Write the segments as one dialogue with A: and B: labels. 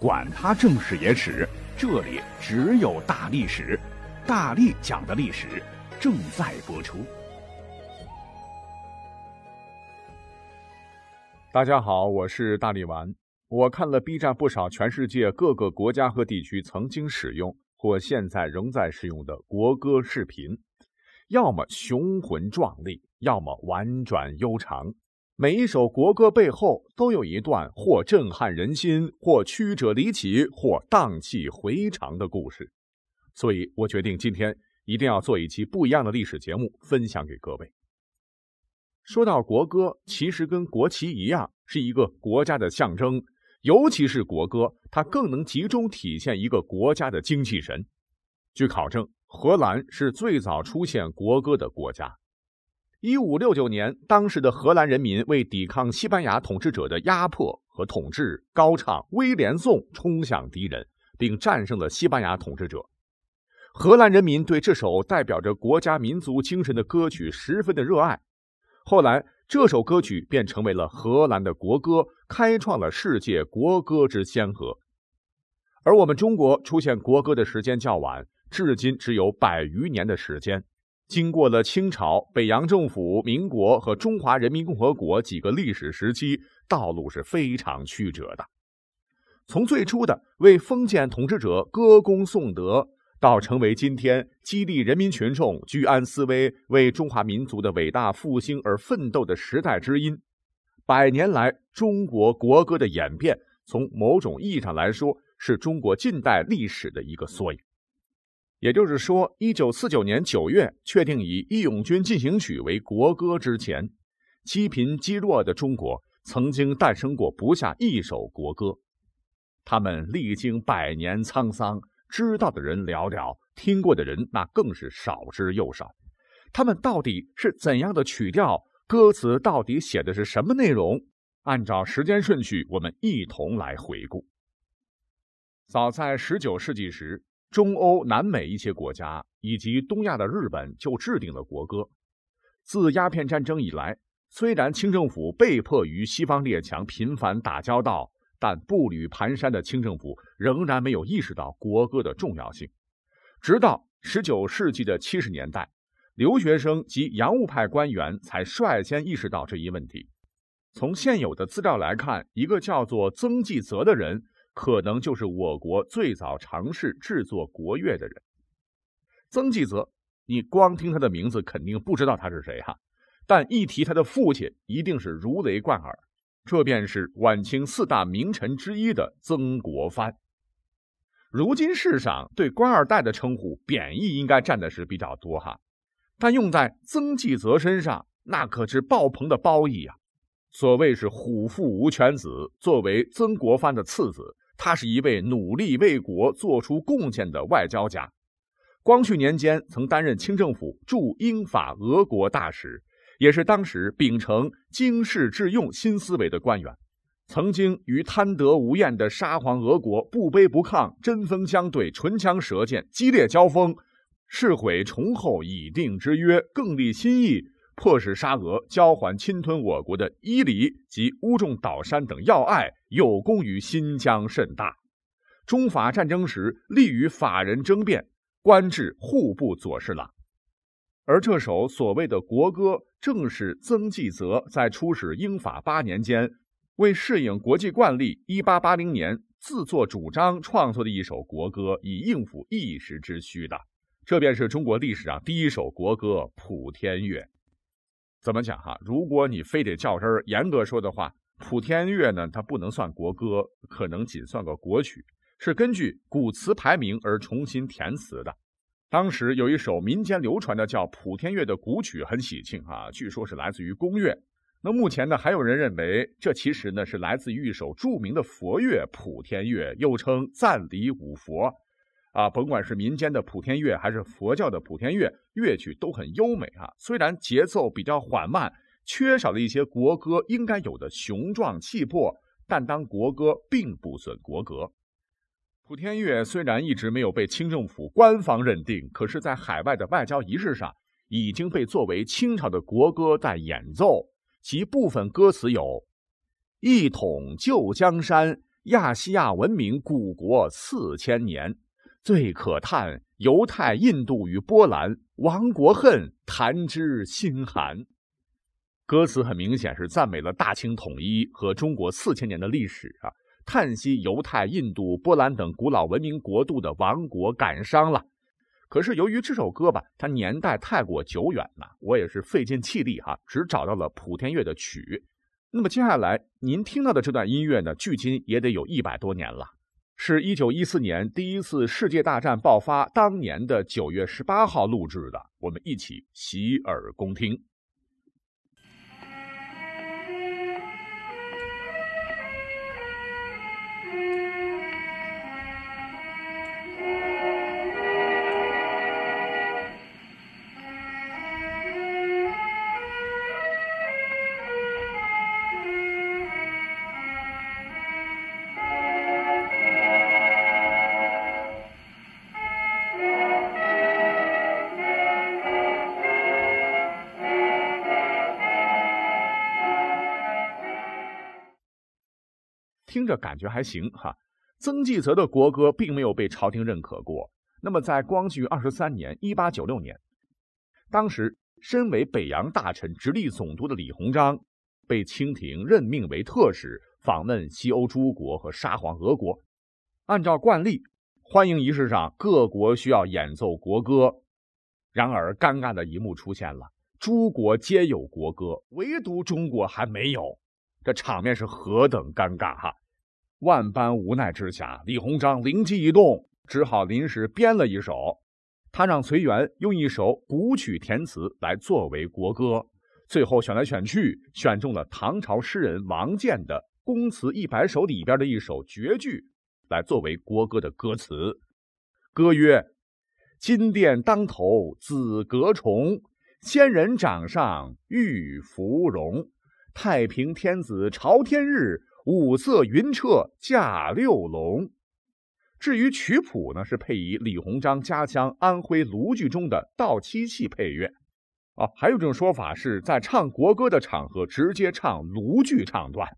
A: 管他正史野史，这里只有大历史，大力讲的历史正在播出。
B: 大家好，我是大力丸。我看了 B 站不少全世界各个国家和地区曾经使用或现在仍在使用的国歌视频，要么雄浑壮丽，要么婉转悠长。每一首国歌背后都有一段或震撼人心、或曲折离奇、或荡气回肠的故事，所以我决定今天一定要做一期不一样的历史节目，分享给各位。说到国歌，其实跟国旗一样，是一个国家的象征，尤其是国歌，它更能集中体现一个国家的精气神。据考证，荷兰是最早出现国歌的国家。一五六九年，当时的荷兰人民为抵抗西班牙统治者的压迫和统治，高唱《威廉颂》，冲向敌人，并战胜了西班牙统治者。荷兰人民对这首代表着国家民族精神的歌曲十分的热爱。后来，这首歌曲便成为了荷兰的国歌，开创了世界国歌之先河。而我们中国出现国歌的时间较晚，至今只有百余年的时间。经过了清朝、北洋政府、民国和中华人民共和国几个历史时期，道路是非常曲折的。从最初的为封建统治者歌功颂德，到成为今天激励人民群众居安思危、为中华民族的伟大复兴而奋斗的时代之音，百年来中国国歌的演变，从某种意义上来说，是中国近代历史的一个缩影。也就是说，一九四九年九月确定以《义勇军进行曲》为国歌之前，积贫积弱的中国曾经诞生过不下一首国歌。他们历经百年沧桑，知道的人寥寥，听过的人那更是少之又少。他们到底是怎样的曲调？歌词到底写的是什么内容？按照时间顺序，我们一同来回顾。早在十九世纪时。中欧、南美一些国家以及东亚的日本就制定了国歌。自鸦片战争以来，虽然清政府被迫与西方列强频繁打交道，但步履蹒跚的清政府仍然没有意识到国歌的重要性。直到19世纪的70年代，留学生及洋务派官员才率先意识到这一问题。从现有的资料来看，一个叫做曾纪泽的人。可能就是我国最早尝试制作国乐的人，曾纪泽。你光听他的名字，肯定不知道他是谁哈。但一提他的父亲，一定是如雷贯耳。这便是晚清四大名臣之一的曾国藩。如今世上对官二代的称呼贬义应该占的是比较多哈，但用在曾纪泽身上，那可是爆棚的褒义啊。所谓是虎父无犬子，作为曾国藩的次子。他是一位努力为国做出贡献的外交家。光绪年间，曾担任清政府驻英法俄国大使，也是当时秉承经世致用新思维的官员。曾经与贪得无厌的沙皇俄国不卑不亢、针锋相对、唇枪舌剑、激烈交锋，誓毁崇厚已定之约，更立新意。迫使沙俄交还侵吞我国的伊犁及乌仲岛山等要隘，有功于新疆甚大。中法战争时，立与法人争辩，官至户部左侍郎。而这首所谓的国歌，正是曾纪泽在出使英法八年间，为适应国际惯例，一八八零年自作主张创作的一首国歌，以应付一时之需的。这便是中国历史上第一首国歌《普天乐》。怎么讲哈？如果你非得较真儿，严格说的话，《普天乐》呢，它不能算国歌，可能仅算个国曲，是根据古词排名而重新填词的。当时有一首民间流传的叫《普天乐》的古曲，很喜庆啊，据说是来自于宫乐。那目前呢，还有人认为这其实呢是来自于一首著名的佛乐《普天乐》，又称赞礼五佛。啊，甭管是民间的普天乐，还是佛教的普天乐，乐曲都很优美啊。虽然节奏比较缓慢，缺少了一些国歌应该有的雄壮气魄，但当国歌并不损国格。普天乐虽然一直没有被清政府官方认定，可是，在海外的外交仪式上，已经被作为清朝的国歌在演奏。其部分歌词有：“一统旧江山，亚细亚文明古国四千年，最可叹犹太、印度与波兰亡国恨，谈之心寒。歌词很明显是赞美了大清统一和中国四千年的历史啊，叹息犹太、印度、波兰等古老文明国度的亡国感伤了。可是由于这首歌吧，它年代太过久远了，我也是费尽气力哈，只找到了普天乐的曲。那么接下来您听到的这段音乐呢，距今也得有一百多年了，是一九一四年第一次世界大战爆发当年的九月十八号录制的，我们一起洗耳恭听。听着感觉还行哈，曾纪泽的国歌并没有被朝廷认可过。那么在光绪二十三年（一八九六年），当时身为北洋大臣直隶总督的李鸿章，被清廷任命为特使，访问西欧诸国和沙皇俄国。按照惯例，欢迎仪式上各国需要演奏国歌。然而，尴尬的一幕出现了：诸国皆有国歌，唯独中国还没有。这场面是何等尴尬哈！万般无奈之下，李鸿章灵机一动，只好临时编了一首。他让随缘用一首古曲填词来作为国歌，最后选来选去，选中了唐朝诗人王建的《宫词一百首》里边的一首绝句来作为国歌的歌词。歌曰：“金殿当头紫阁重，仙人掌上玉芙蓉。”太平天子朝天日，五色云彻驾六龙。至于曲谱呢，是配以李鸿章家乡安徽庐剧中的稻七戏配乐。啊，还有这种说法是在唱国歌的场合直接唱庐剧唱段。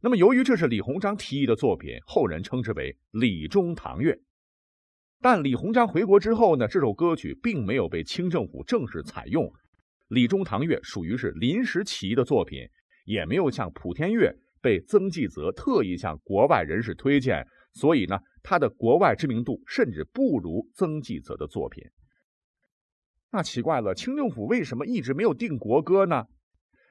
B: 那么，由于这是李鸿章提议的作品，后人称之为李中堂乐。但李鸿章回国之后呢，这首歌曲并没有被清政府正式采用。李中堂乐属于是临时起意的作品。也没有像普天乐被曾纪泽特意向国外人士推荐，所以呢，他的国外知名度甚至不如曾纪泽的作品。那奇怪了，清政府为什么一直没有定国歌呢？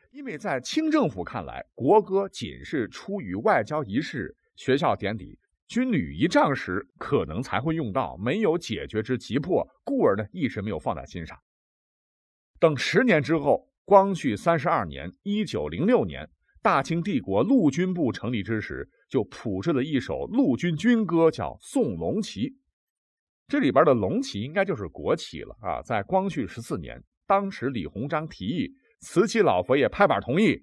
B: 因为在清政府看来，国歌仅是出于外交仪式、学校典礼、军旅仪仗时可能才会用到，没有解决之急迫，故而呢，一直没有放在心上。等十年之后。光绪三十二年（一九零六年），大清帝国陆军部成立之时，就谱制了一首陆军军歌，叫《送龙旗》。这里边的龙旗应该就是国旗了啊！在光绪十四年，当时李鸿章提议，慈禧老佛爷拍板同意，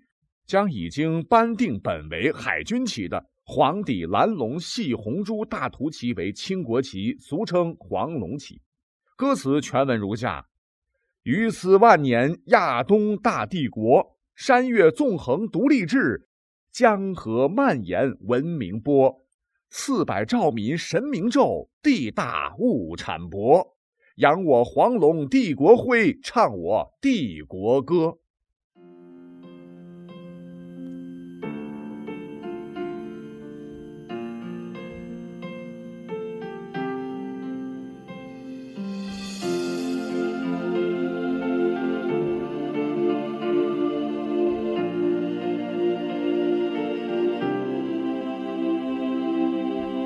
B: 将已经颁定本为海军旗的黄底蓝龙细红珠大图旗为清国旗，俗称黄龙旗。歌词全文如下。于斯万年亚东大帝国，山岳纵横独立志，江河蔓延文明波。四百兆民神明咒，地大物产博。扬我黄龙帝国辉，唱我帝国歌。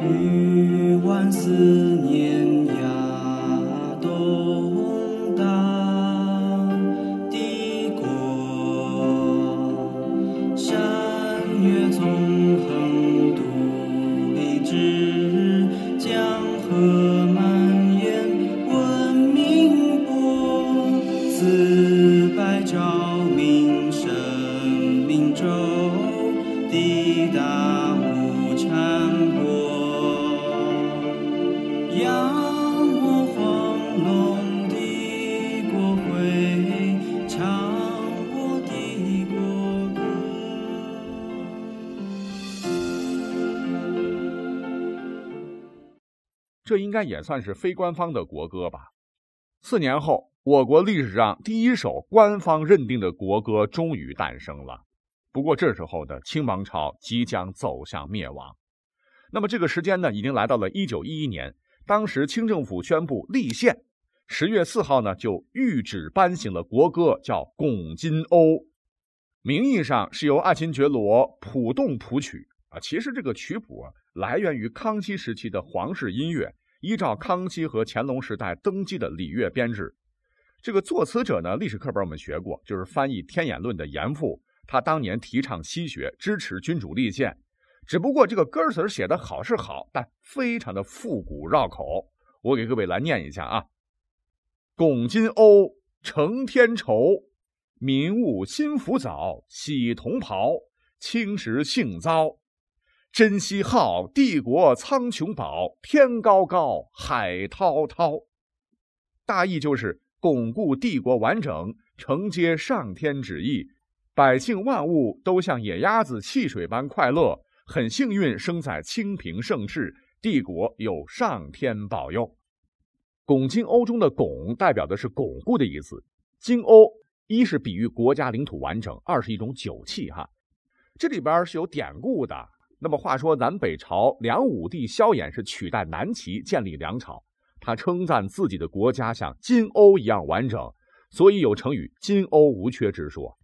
C: 余万思念呀扬我黄龙的国徽唱我的国。歌
B: 这应该也算是非官方的国歌吧。四年后我国历史上第一首官方认定的国歌终于诞生了。不过这时候的清王朝即将走向灭亡。那么这个时间呢已经来到了一九一一年当时清政府宣布立宪，十月四号呢，就谕旨颁行了国歌，叫《拱金瓯》，名义上是由爱新觉罗谱动谱曲啊。其实这个曲谱啊，来源于康熙时期的皇室音乐，依照康熙和乾隆时代登基的礼乐编制。这个作词者呢，历史课本我们学过，就是翻译《天演论》的严复。他当年提倡西学，支持君主立宪。只不过这个歌词写的好是好，但非常的复古绕口。我给各位来念一下啊：拱金瓯，承天筹，民物新服早，喜同袍，青石杏糟，珍惜好，帝国苍穹宝，天高高，海滔滔。大意就是巩固帝国完整，承接上天旨意，百姓万物都像野鸭子戏水般快乐。很幸运生在清平盛世，帝国有上天保佑。拱金瓯中的“拱”代表的是巩固的意思，金瓯一是比喻国家领土完整，二是一种酒器。哈，这里边是有典故的。那么话说，南北朝梁武帝萧衍是取代南齐建立梁朝，他称赞自己的国家像金瓯一样完整，所以有成语“金瓯无缺”之说。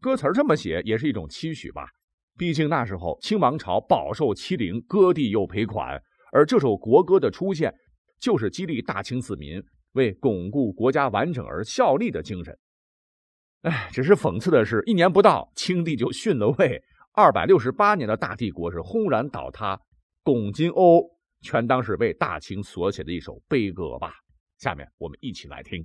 B: 歌词这么写也是一种期许吧。毕竟那时候清王朝饱受欺凌，割地又赔款，而这首国歌的出现，就是激励大清子民为巩固国家完整而效力的精神。哎，只是讽刺的是，一年不到，清帝就逊了位，二百六十八年的大帝国是轰然倒塌，拱金瓯全当是为大清所写的一首悲歌吧。下面我们一起来听。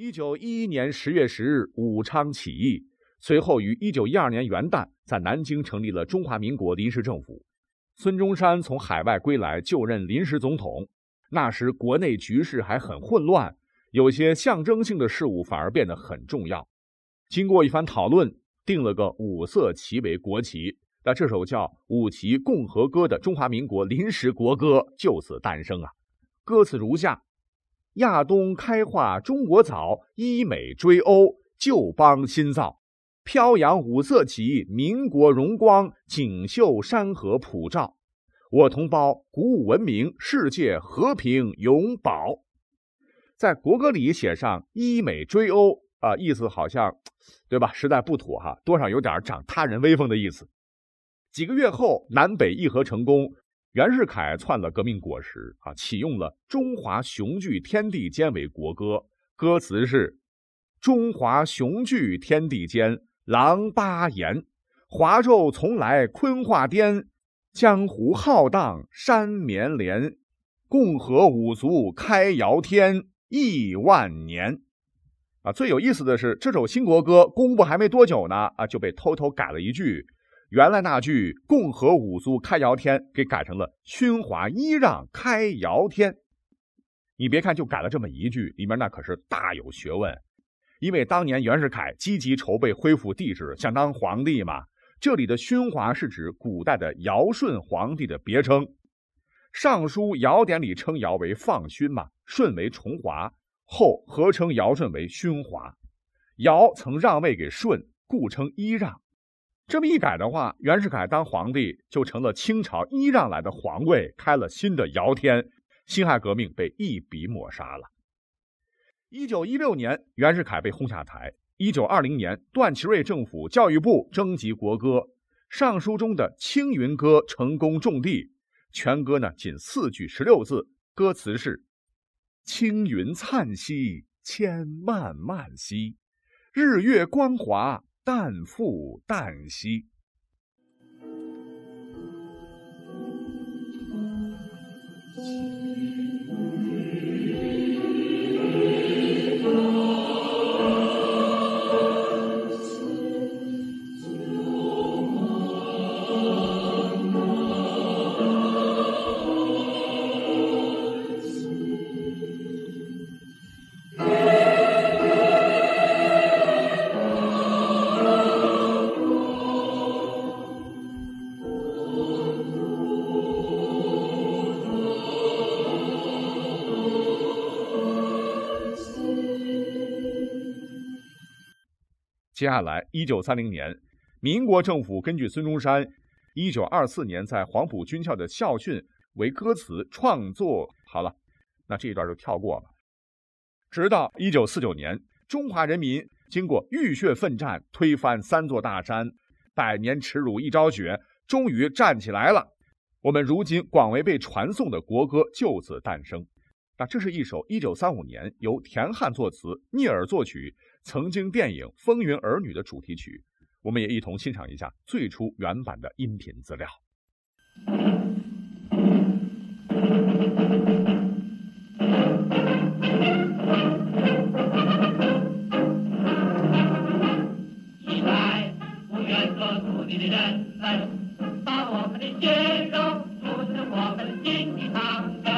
B: 一九一一年十月十日，武昌起义。随后于一九一二年元旦，在南京成立了中华民国临时政府。孙中山从海外归来，就任临时总统。那时国内局势还很混乱，有些象征性的事物反而变得很重要。经过一番讨论，定了个五色旗为国旗。那这首叫《五旗共和歌》的中华民国临时国歌就此诞生啊。歌词如下。亚东开化中国早，医美追欧旧邦新造，飘扬五色旗，民国荣光，锦绣山河普照。我同胞鼓舞文明，世界和平永保。在国歌里写上医美追欧啊，意思好像，对吧？实在不妥哈，多少有点长他人威风的意思。几个月后，南北议和成功。袁世凯篡了革命果实啊，启用了“中华雄踞天地间”为国歌，歌词是：“中华雄踞天地间，狼八言，华胄从来坤化颠，江湖浩荡山绵连，共和五族开尧天，亿万年。”啊，最有意思的是，这首新国歌公布还没多久呢，啊，就被偷偷改了一句。原来那句“共和五族开尧天”给改成了“勋华依让开尧天”。你别看就改了这么一句，里面那可是大有学问。因为当年袁世凯积极筹备恢复帝制，想当皇帝嘛。这里的“勋华”是指古代的尧舜皇帝的别称，《尚书尧典》里称尧为放勋嘛，舜为崇华，后合称尧舜为勋华。尧曾让位给舜，故称揖让。这么一改的话，袁世凯当皇帝就成了清朝依让来的皇位，开了新的尧天，辛亥革命被一笔抹杀了。一九一六年，袁世凯被轰下台。一九二零年，段祺瑞政府教育部征集国歌，上书中的《青云歌》成功中第。全歌呢，仅四句十六字，歌词是：“青云灿兮，千漫漫兮，日月光华，旦复旦兮。”接下来，一九三零年，民国政府根据孙中山一九二四年在黄埔军校的校训为歌词创作好了，那这一段就跳过了。直到一九四九年，中华人民经过浴血奋战，推翻三座大山，百年耻辱一朝雪，终于站起来了。我们如今广为被传颂的国歌就此诞生。那这是一首一九三五年由田汉作词、聂耳作曲。曾经电影《风云儿女》的主题曲，我们也一同欣赏一下最初原版的音频资料。
D: 起来，不愿做奴隶的人们，把我们的血肉筑成我们心的长城。